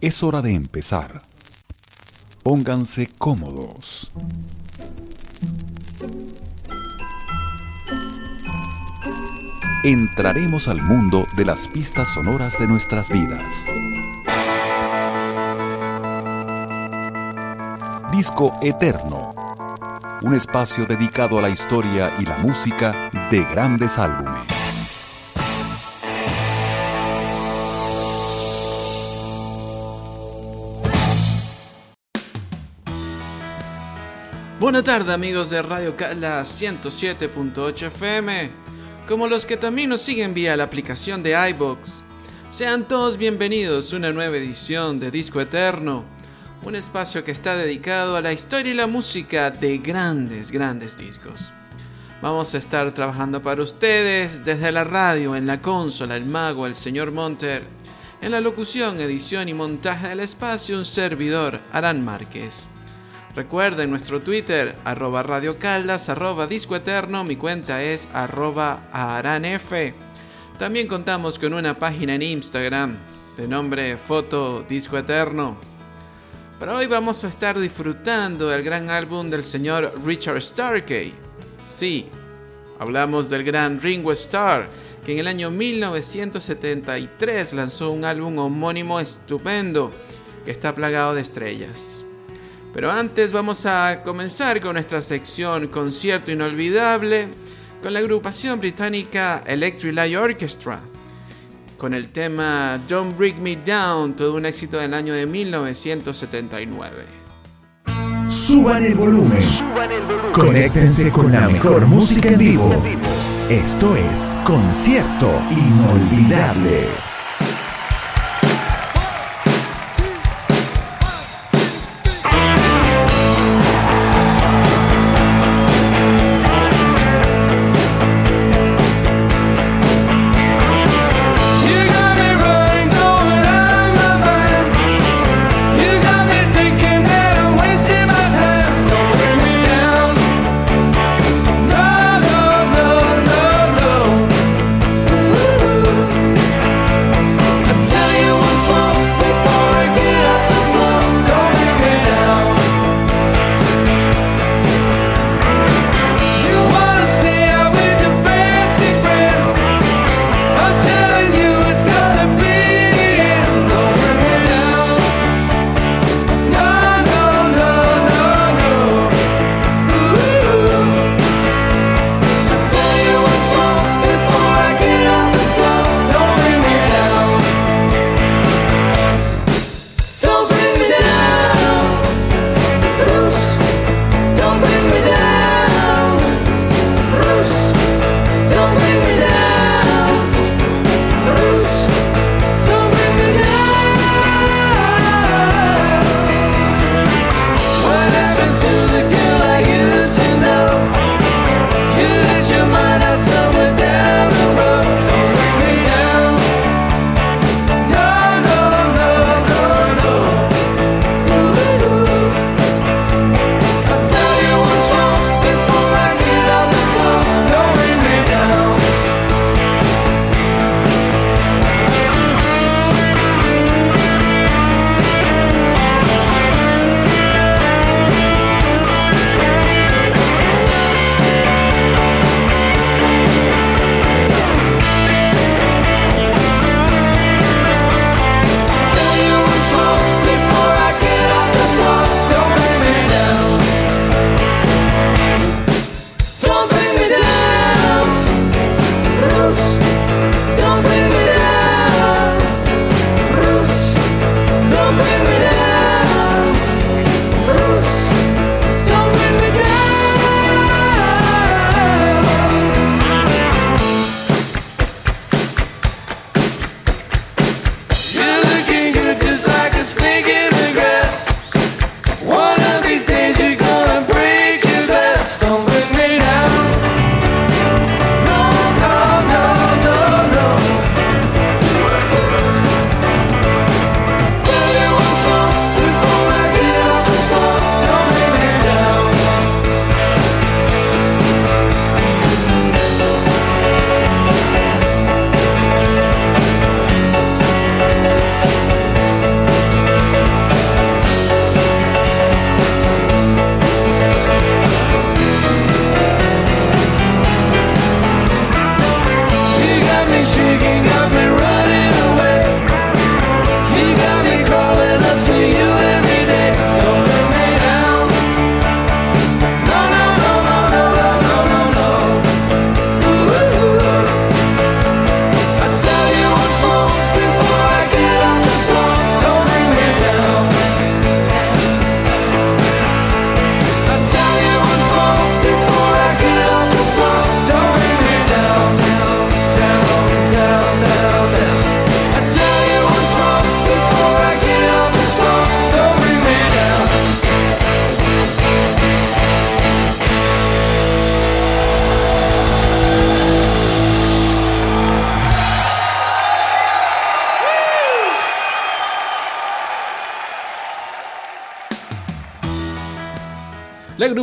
Es hora de empezar. Pónganse cómodos. Entraremos al mundo de las pistas sonoras de nuestras vidas. Disco Eterno. Un espacio dedicado a la historia y la música de grandes álbumes. Buenas tardes amigos de Radio Cala 107.8 FM, como los que también nos siguen vía la aplicación de iBox. Sean todos bienvenidos a una nueva edición de Disco Eterno, un espacio que está dedicado a la historia y la música de grandes, grandes discos. Vamos a estar trabajando para ustedes desde la radio, en la consola, el mago, el señor Monter, en la locución, edición y montaje del espacio, un servidor, Arán Márquez. Recuerden nuestro Twitter, arroba Radio Caldas, arroba Disco Eterno, mi cuenta es arroba aranf. También contamos con una página en Instagram de nombre Foto Disco Eterno. Pero hoy vamos a estar disfrutando del gran álbum del señor Richard Starkey. Sí, hablamos del gran Ringo Starr, que en el año 1973 lanzó un álbum homónimo estupendo que está plagado de estrellas. Pero antes vamos a comenzar con nuestra sección Concierto Inolvidable con la agrupación británica Electric Light Orchestra, con el tema Don't Break Me Down, todo un éxito del año de 1979. Suban el volumen. Conéctense con la mejor música en vivo. Esto es Concierto Inolvidable.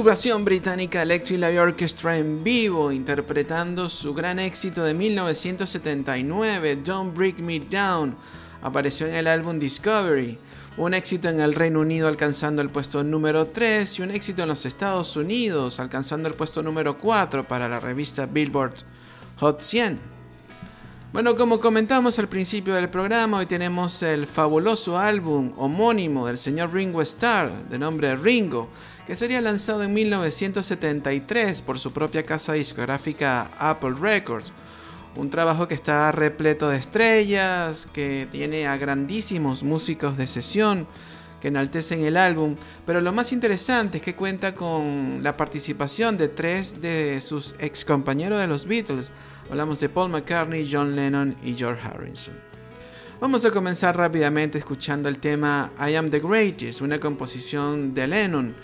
Agrupación británica Electric Light Orchestra en vivo, interpretando su gran éxito de 1979, Don't Break Me Down, apareció en el álbum Discovery, un éxito en el Reino Unido alcanzando el puesto número 3 y un éxito en los Estados Unidos alcanzando el puesto número 4 para la revista Billboard Hot 100. Bueno, como comentamos al principio del programa, hoy tenemos el fabuloso álbum homónimo del señor Ringo Starr, de nombre Ringo, que sería lanzado en 1973 por su propia casa discográfica Apple Records. Un trabajo que está repleto de estrellas, que tiene a grandísimos músicos de sesión que enaltecen el álbum, pero lo más interesante es que cuenta con la participación de tres de sus ex compañeros de los Beatles. Hablamos de Paul McCartney, John Lennon y George Harrison. Vamos a comenzar rápidamente escuchando el tema I Am the Greatest, una composición de Lennon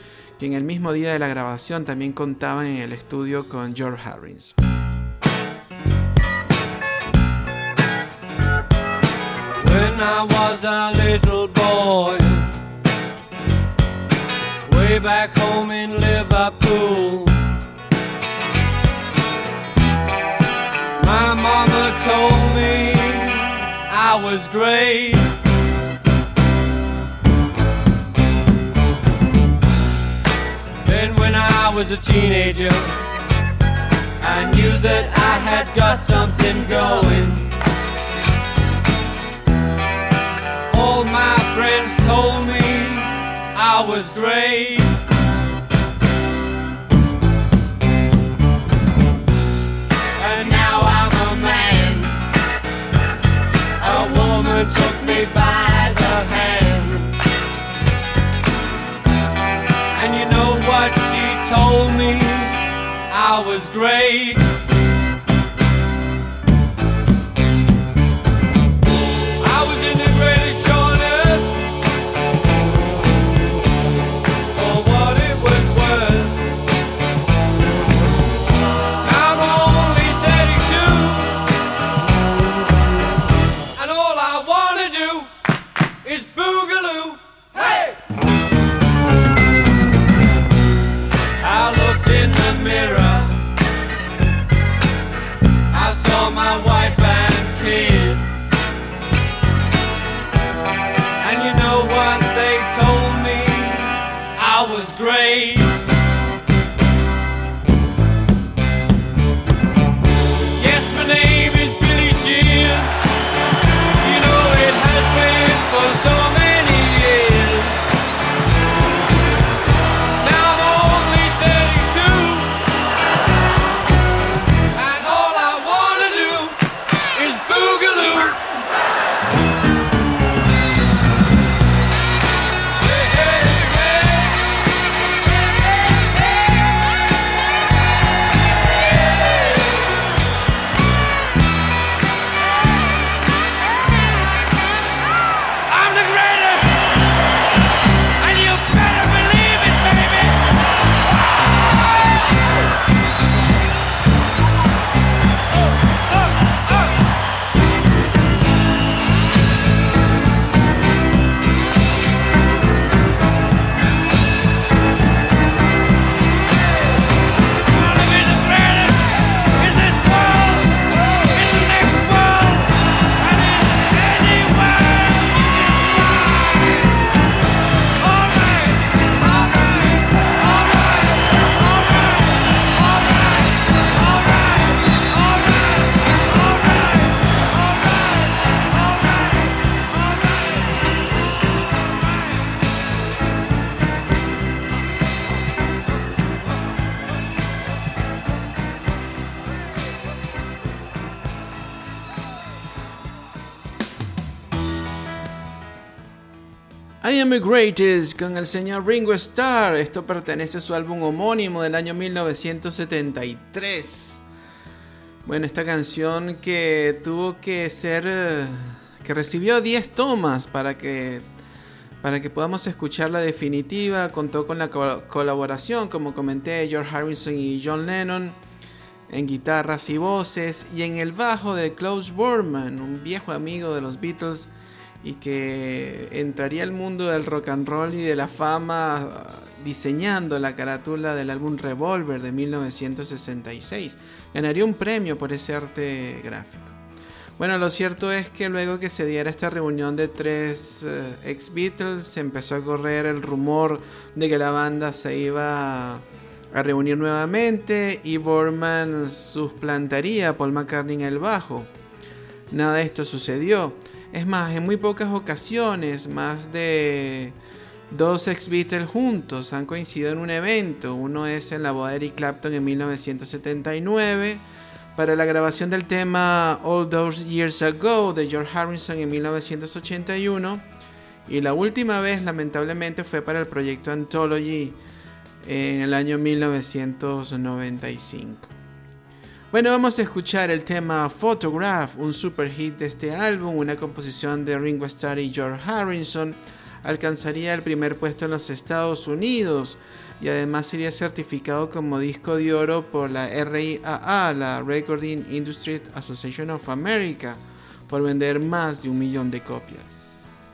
que en el mismo día de la grabación también contaba en el estudio con George Harris. When I was a little boy, way back home in Liverpool, my mama told me I was great. Was a teenager, I knew that I had got something going. All my friends told me I was great. Greatest con el señor Ringo Starr. Esto pertenece a su álbum homónimo del año 1973. Bueno, esta canción que tuvo que ser. eh, que recibió 10 tomas para que. Para que podamos escuchar la definitiva, contó con la co- colaboración, como comenté, George Harrison y John Lennon en guitarras y voces, y en el bajo de Klaus Bormann, un viejo amigo de los Beatles y que entraría al mundo del rock and roll y de la fama diseñando la carátula del álbum Revolver de 1966. Ganaría un premio por ese arte gráfico. Bueno, lo cierto es que luego que se diera esta reunión de tres eh, ex Beatles, se empezó a correr el rumor de que la banda se iba a reunir nuevamente y Borman suplantaría a Paul McCartney en el bajo. Nada de esto sucedió. Es más, en muy pocas ocasiones, más de dos ex Beatles juntos han coincidido en un evento. Uno es en la boda de Eric Clapton en 1979 para la grabación del tema All Those Years Ago de George Harrison en 1981 y la última vez lamentablemente fue para el proyecto Anthology en el año 1995. Bueno, vamos a escuchar el tema Photograph, un super hit de este álbum, una composición de Ringo Starr y George Harrison. Alcanzaría el primer puesto en los Estados Unidos y además sería certificado como disco de oro por la RIAA, la Recording Industry Association of America, por vender más de un millón de copias.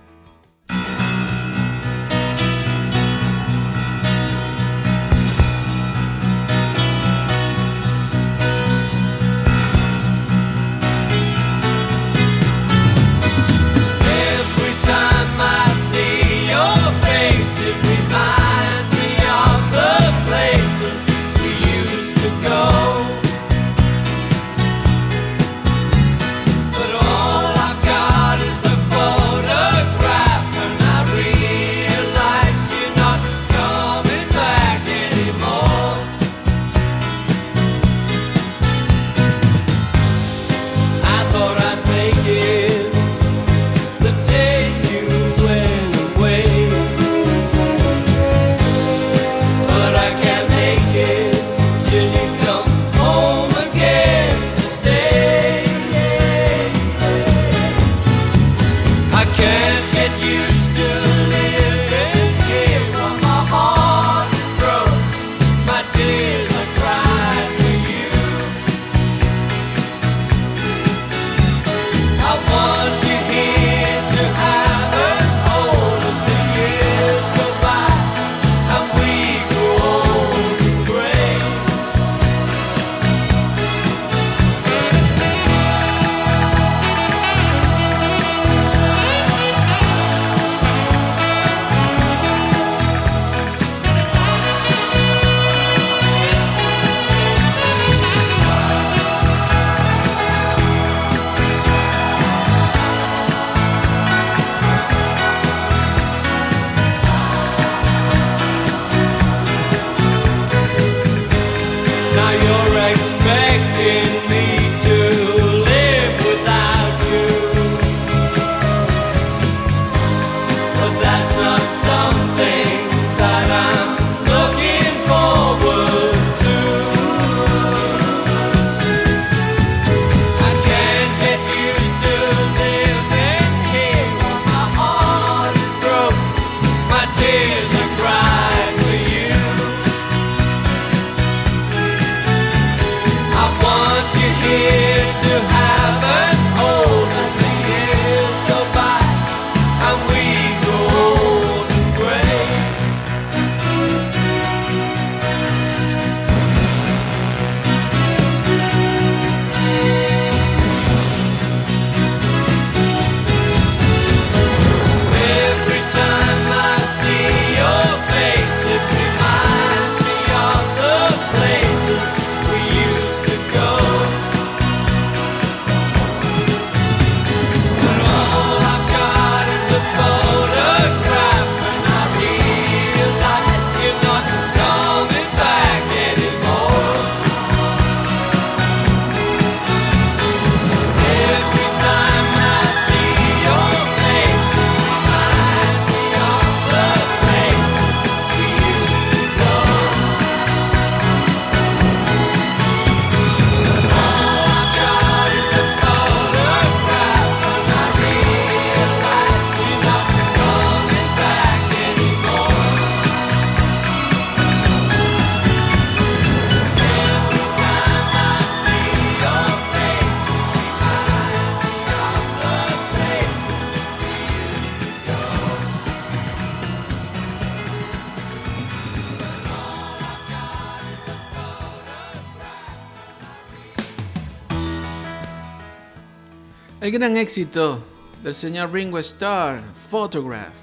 El gran éxito del señor Ringo Starr, Photograph.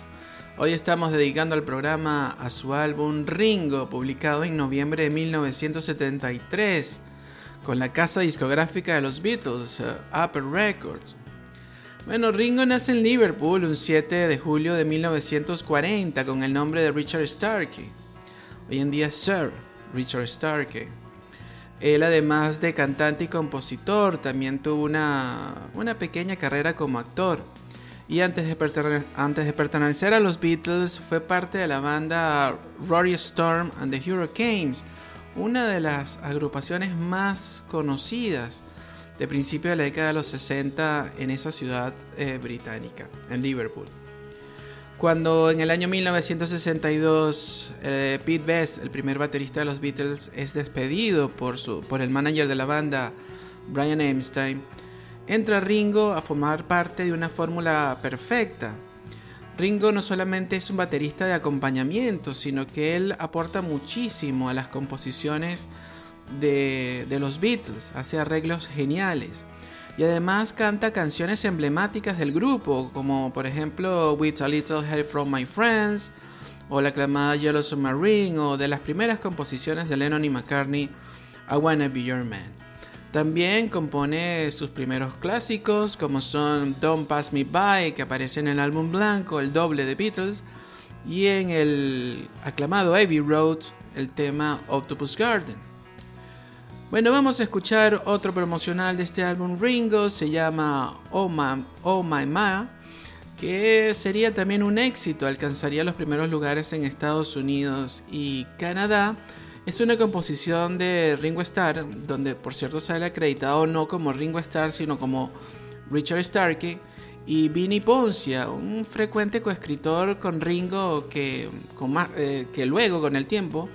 Hoy estamos dedicando el programa a su álbum Ringo, publicado en noviembre de 1973 con la casa discográfica de los Beatles, uh, Upper Records. Bueno, Ringo nace en Liverpool un 7 de julio de 1940 con el nombre de Richard Starkey. Hoy en día Sir Richard Starkey. Él además de cantante y compositor también tuvo una, una pequeña carrera como actor. Y antes de, pertenecer a los Beatles fue parte de la banda Rory Storm and the Hurricanes, una de las agrupaciones más conocidas de principio de la década de los 60 en esa ciudad eh, británica, en Liverpool. Cuando en el año 1962 eh, Pete Best, el primer baterista de los Beatles, es despedido por, su, por el manager de la banda, Brian Epstein, entra Ringo a formar parte de una fórmula perfecta Ringo no solamente es un baterista de acompañamiento, sino que él aporta muchísimo a las composiciones de, los Beatles, hace arreglos geniales. Y además canta canciones emblemáticas del grupo, como por ejemplo With a Little Help from My Friends, o la aclamada Yellow Submarine, o de las primeras composiciones de Lennon y McCartney, I Wanna Be Your Man. También compone sus primeros clásicos como son Don't Pass Me By, que aparece en el álbum blanco, el doble de Beatles, y en el aclamado Abbey Road, el tema Octopus Garden. Bueno, vamos a escuchar otro promocional de este álbum Ringo, se llama Oh My, oh My Ma, que sería también un éxito, alcanzaría los primeros lugares en Estados Unidos y Canadá. Es una composición de Ringo Starr, donde por cierto sale acreditado no como Ringo Starr, sino como Richard Starkey, y Vinnie Poncia, un frecuente coescritor con Ringo que, eh, que luego, con el tiempo,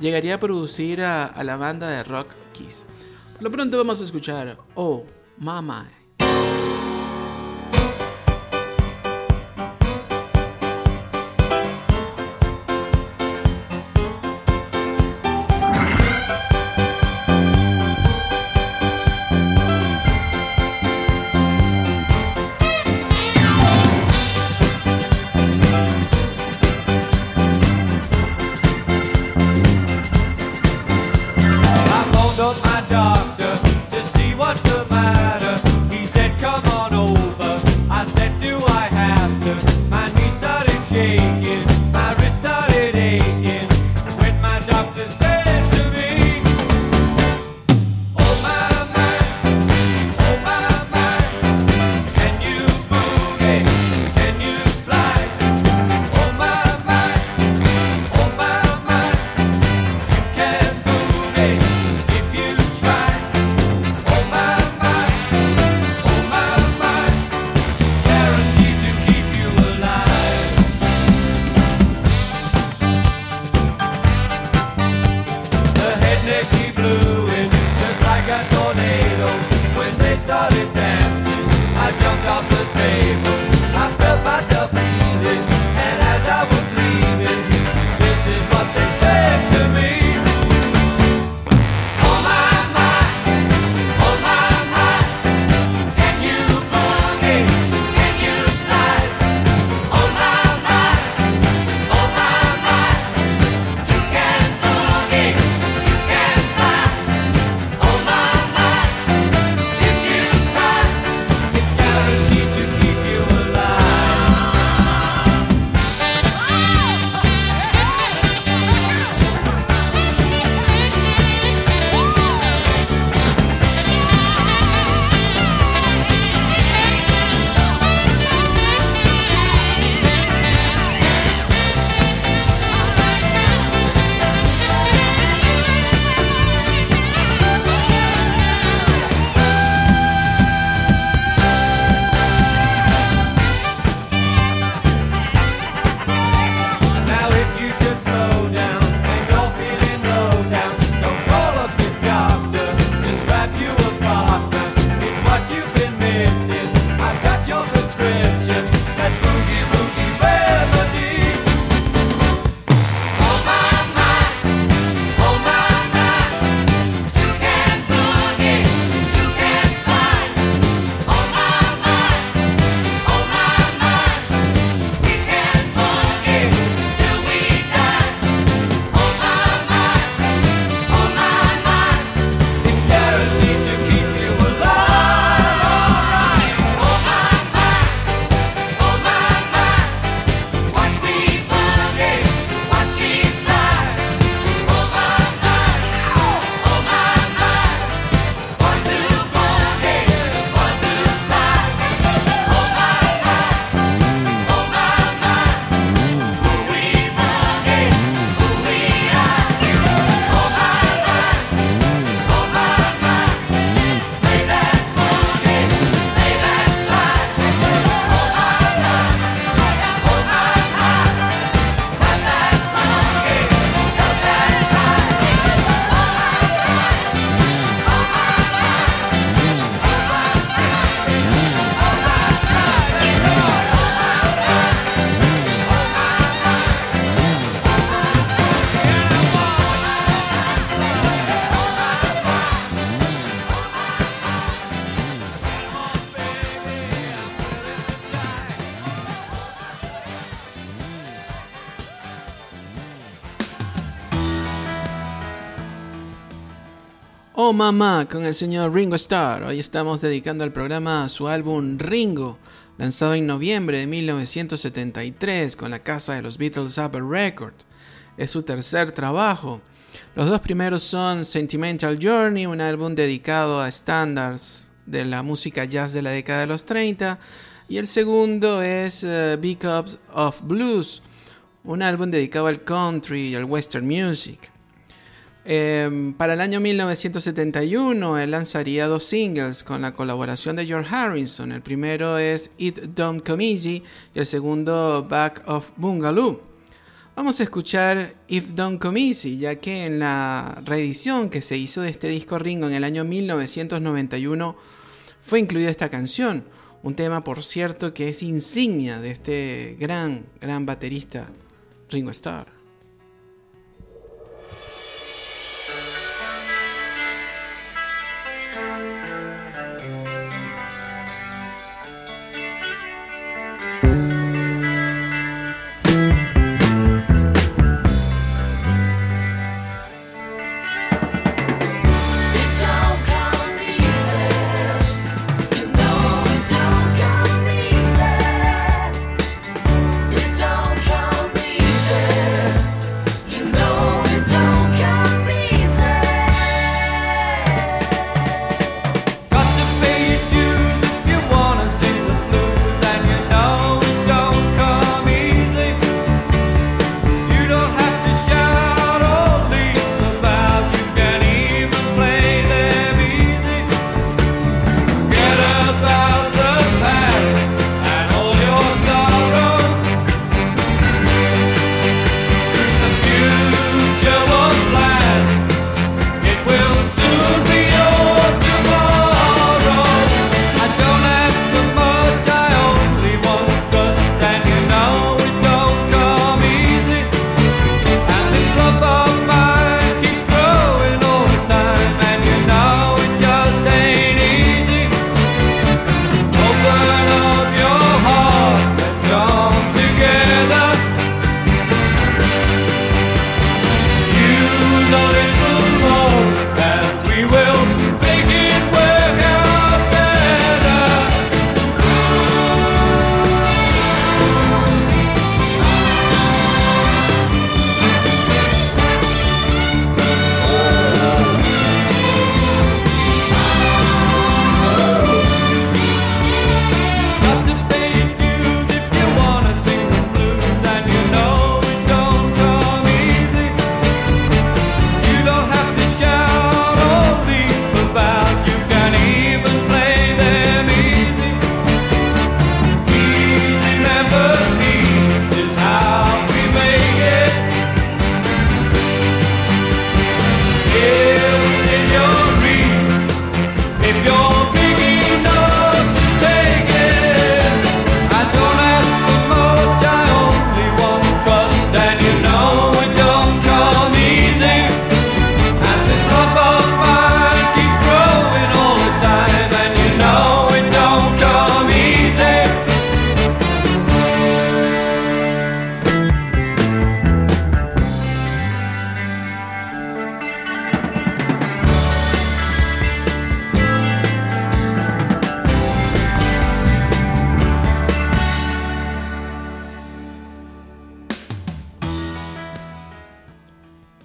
llegaría a producir a la banda de rock Lo pronto vamos a escuchar Oh Mama. Oh Mamá con el señor Ringo Starr. Hoy estamos dedicando el programa a su álbum Ringo, lanzado en noviembre de 1973 con la casa de los Beatles Upper Record. Es su tercer trabajo. Los dos primeros son Sentimental Journey, un álbum dedicado a estándares de la música jazz de la década de los 30, y el segundo es uh, Big Ups of Blues, un álbum dedicado al country y al western music. Em, para el año 1971 él lanzaría dos singles con la colaboración de George Harrison. El primero es It Don't Come Easy y el segundo Back of Bungalow. Vamos a escuchar If Don't Come Easy, ya que en la reedición que se hizo de este disco Ringo en el año 1991 fue incluida esta canción. Un tema, por cierto, que es insignia de este gran, gran baterista Ringo Starr.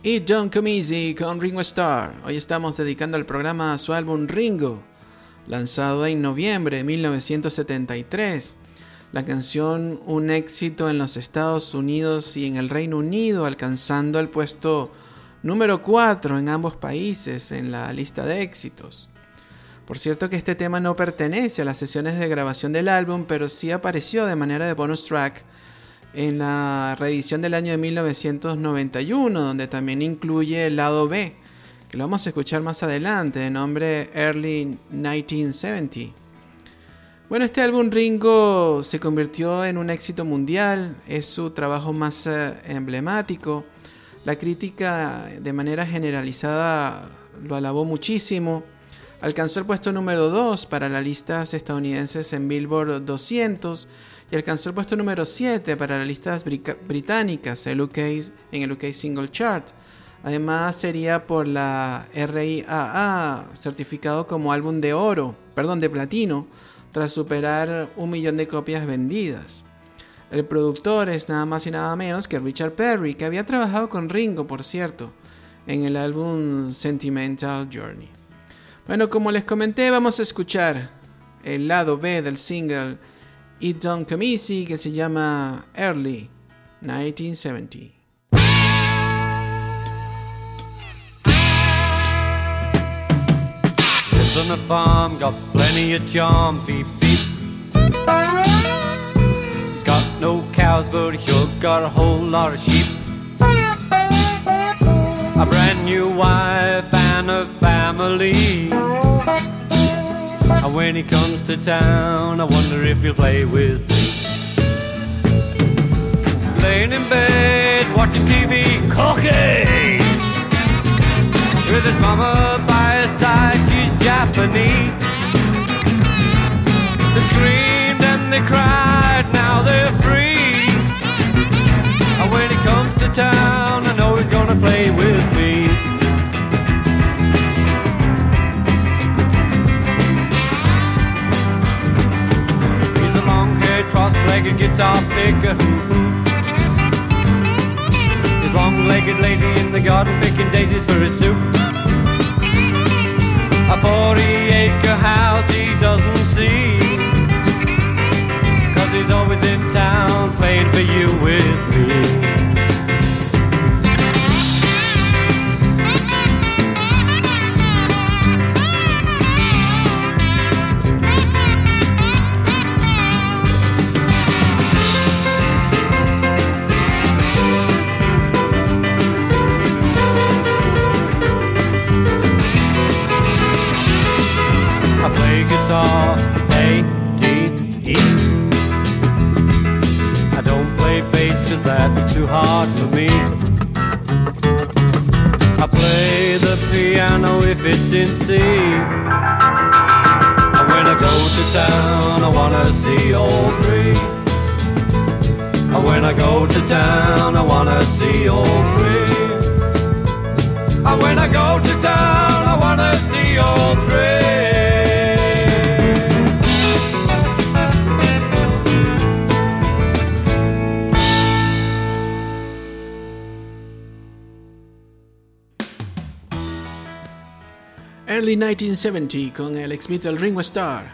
Don't Come Easy con Ringo Starr. Hoy estamos dedicando el programa a su álbum Ringo, lanzado en noviembre de 1973. La canción un éxito en los Estados Unidos y en el Reino Unido, alcanzando el puesto número 4 en ambos países en la lista de éxitos. Por cierto que este tema no pertenece a las sesiones de grabación del álbum, pero sí apareció de manera de bonus track en la reedición del año de 1991, donde también incluye el lado B, que lo vamos a escuchar más adelante, de nombre Early 1970. Bueno, este álbum Ringo se convirtió en un éxito mundial, es su trabajo más eh, emblemático. La crítica de manera generalizada lo alabó muchísimo. Alcanzó el puesto número 2 para las listas estadounidenses en Billboard 200 y alcanzó el puesto número 7 para las listas británicas en el UK Single Chart, Además sería por la RIAA, certificado como álbum de oro, perdón, de platino, tras superar un millón de copias vendidas. El productor es nada más y nada menos que Richard Perry, que había trabajado con Ringo, por cierto, en el álbum Sentimental Journey. Bueno, como les comenté, vamos a escuchar el lado B del single It Don't Come Easy que se llama Early 1970. Lives on a farm, got plenty of charm, beep beep. He's got no cows, but he sure got a whole lot of sheep. A brand new wife and a family. And when he comes to town, I wonder if he'll play with me. Laying in bed, watching TV, cocaine. With his mama by his side, she's Japanese. They screamed and they cried, now they're free. And when he comes to town, I know he's gonna play with me. Cross-legged guitar picker. His long-legged lady in the garden picking daisies for his soup. A 40-acre house he doesn't see. Cause he's always in town playing for you with me. 1970 con el ex Beatle Ringo Starr.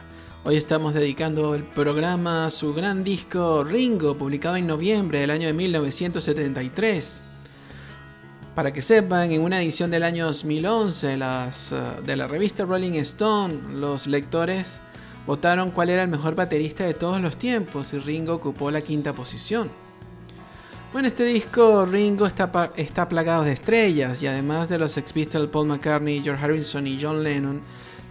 Hoy estamos dedicando el programa a su gran disco Ringo, publicado en noviembre del año de 1973. Para que sepan, en una edición del año 2011 las, eh, de la revista Rolling Stone, los lectores votaron cuál era el mejor baterista de todos los tiempos y Ringo ocupó la quinta posición. Bueno, este disco Ringo está, está plagado de estrellas y además de los ex Paul McCartney, George Harrison y John Lennon,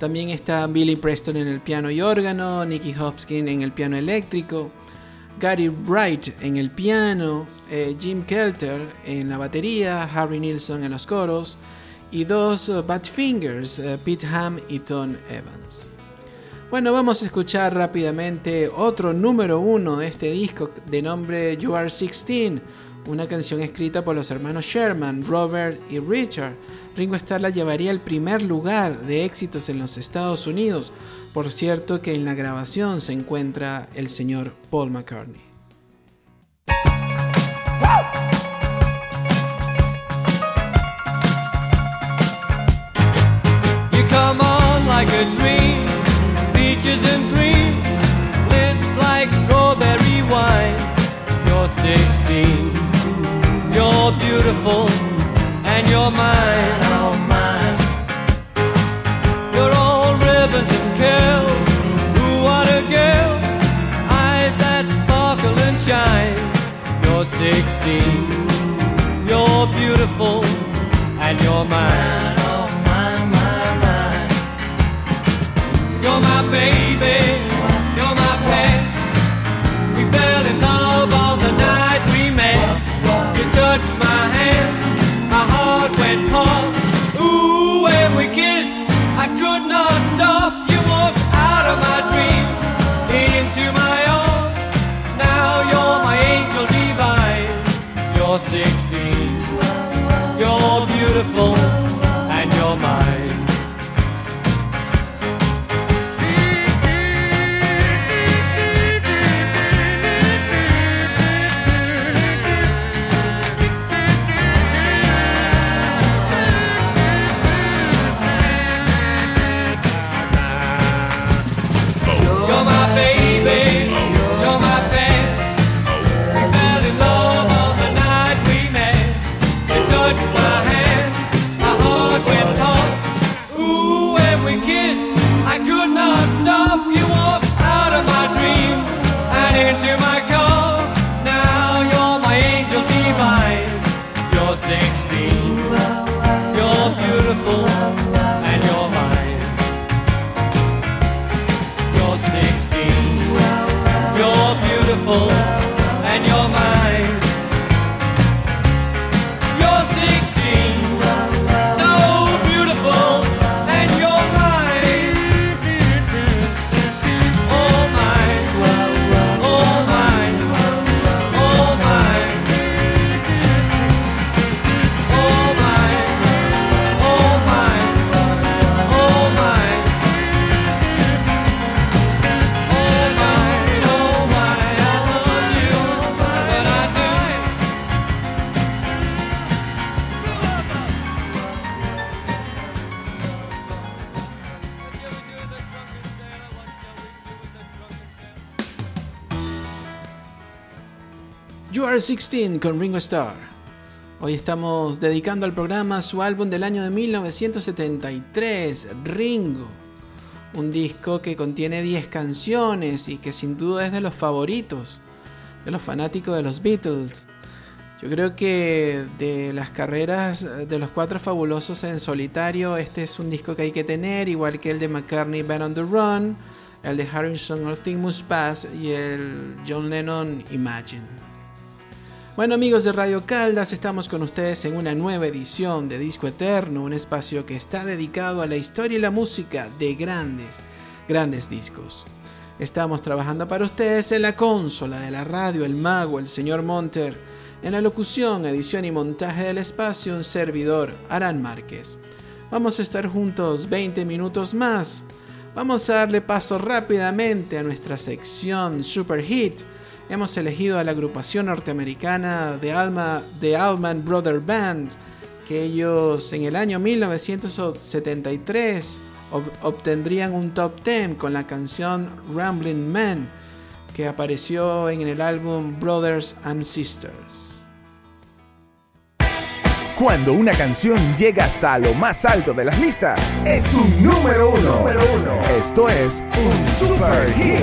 también está Billy Preston en el piano y órgano, Nicky Hopkins en el piano eléctrico, Gary Bright en el piano, eh, Jim Kelter en la batería, Harry Nilsson en los coros y dos eh, Badfingers, eh, Pete Ham y Tom Evans. Bueno, vamos a escuchar rápidamente otro número uno de este disco de nombre You Are 16, una canción escrita por los hermanos Sherman, Robert y Richard. Ringo Starr la llevaría al primer lugar de éxitos en los Estados Unidos. Por cierto que en la grabación se encuentra el señor Paul McCartney. Peaches and cream, lips like strawberry wine. You're 16, you're beautiful, and you're mine, oh mine. You're all ribbons and curls. Ooh, what a girl! Eyes that sparkle and shine. You're 16, you're beautiful, and you're mine. Oh. You're my baby, You Are 16 con Ringo Starr. Hoy estamos dedicando al programa su álbum del año de 1973, Ringo. Un disco que contiene 10 canciones y que sin duda es de los favoritos de los fanáticos de los Beatles. Yo creo que de las carreras de los cuatro fabulosos en solitario, este es un disco que hay que tener, igual que el de McCartney Band on the Run, el de Harrison All Things Must Pass y el John Lennon Imagine. Bueno amigos de Radio Caldas, estamos con ustedes en una nueva edición de Disco Eterno, un espacio que está dedicado a la historia y la música de grandes, grandes discos. Estamos trabajando para ustedes en la consola de la radio, el mago, el señor Monter, en la locución, edición y montaje del espacio, un servidor, Aran Márquez. Vamos a estar juntos 20 minutos más. Vamos a darle paso rápidamente a nuestra sección Super Hit hemos elegido a la agrupación norteamericana de, Alma, Allman Brother Band, que ellos en el año 1973 ob obtendrían un top 10 con la canción Rambling Man, que apareció en el álbum Brothers and Sisters. Cuando una canción llega hasta lo más alto de las listas, es un número uno. Esto es un super hit.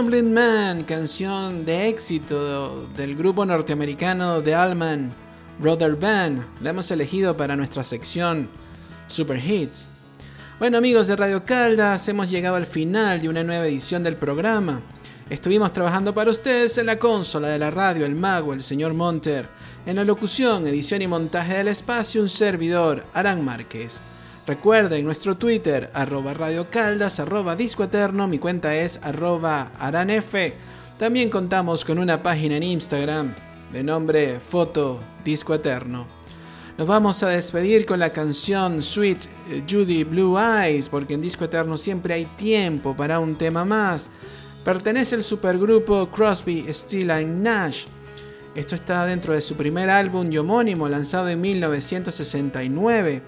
Rumbling Man, canción de éxito del grupo norteamericano The Allman Brother Band. La hemos elegido para nuestra sección Super Hits. Bueno amigos de Radio Caldas, hemos llegado al final de una nueva edición del programa. Estuvimos trabajando para ustedes en la consola de la radio, el mago, el señor Monter. En la locución, edición y montaje del espacio, un servidor, Aran Márquez. Recuerden nuestro Twitter, arroba Radio Caldas, arroba Disco Eterno, mi cuenta es arroba aranf. También contamos con una página en Instagram de nombre Foto Disco Eterno. Nos vamos a despedir con la canción Sweet Judy Blue Eyes, porque en Disco Eterno siempre hay tiempo para un tema más. Pertenece al supergrupo Crosby, Stills Nash. Esto está dentro de su primer álbum y homónimo lanzado en 1969,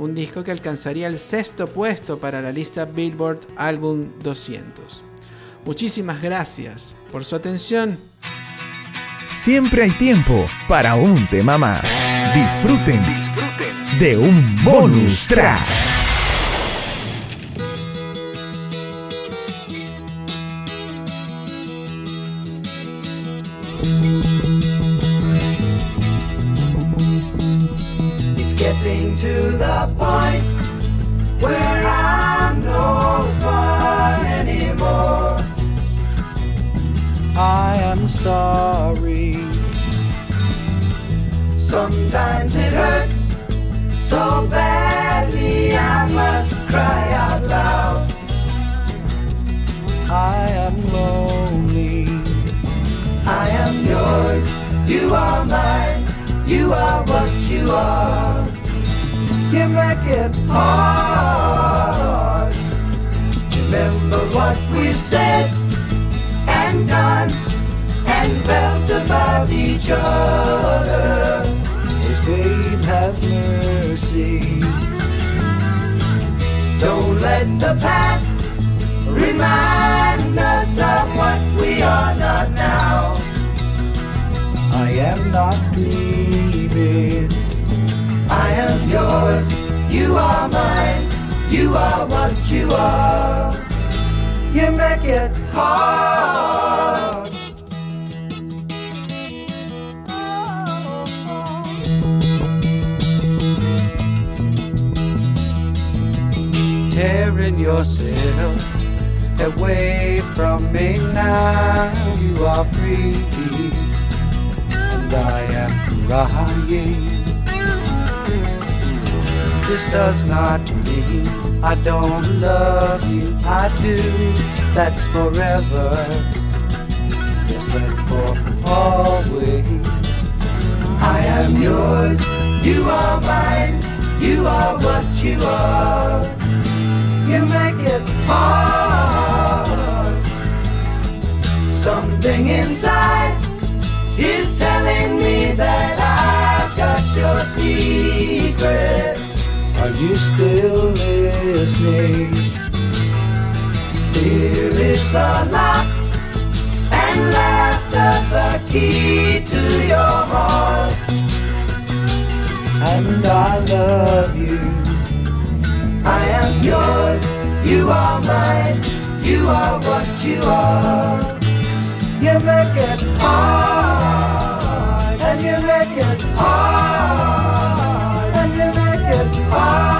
un disco que alcanzaría el sexto puesto para la lista Billboard Album 200. Muchísimas gracias por su atención. Siempre hay tiempo para un tema más. Disfruten, de un bonus track. It's getting to sorry. Sometimes it hurts so badly I must cry out loud. I am lonely. I am yours. You are mine. You are what you are. You make it hard. Remember what we've said and done and felt about each other. Oh, babe, have mercy. Don't let the past remind us of what we are not now. I am not dreaming. I am yours. You are mine. You are what you are. You make it hard. Tearing yourself away from me now. You are free, and I am crying. This does not mean I don't love you. I do. That's forever. Yes, and for always. I am yours. You are mine. You are what you are. You make it hard. Something inside is telling me that I've got your secret. Are you still listening? Here is the lock and laughter, the key to your heart. And I love you. I am yours, you are mine, you are what you are. You make it hard, and you make it hard, and you make it hard,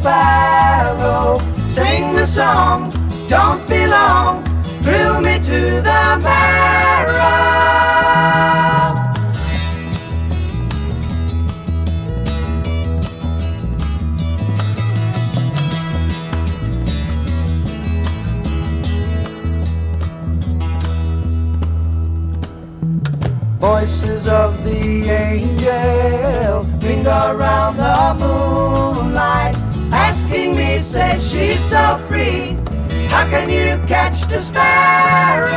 sparrow. Sing the song, don't be long, thrill me to the marrow. Voices of the angel ring around the moonlight, me, she's so free. How can you catch the sparrow?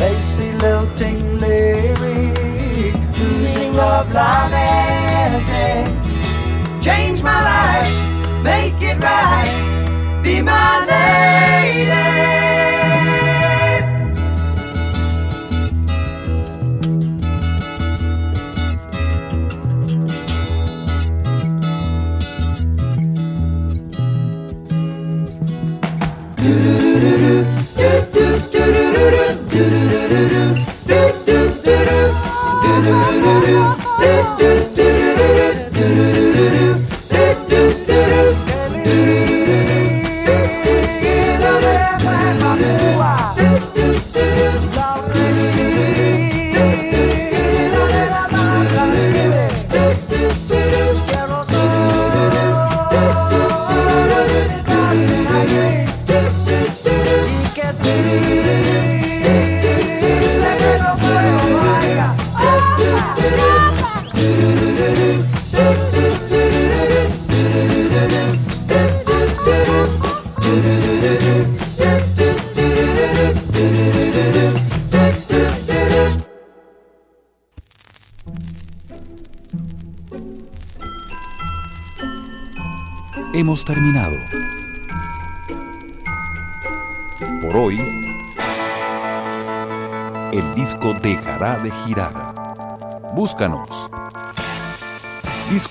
Lacy lilting lyric, losing love lamenting. Eh, eh. Change my life, be my lady.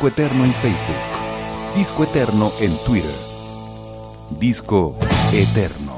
Disco Eterno en Facebook. Disco Eterno en Twitter. Disco Eterno.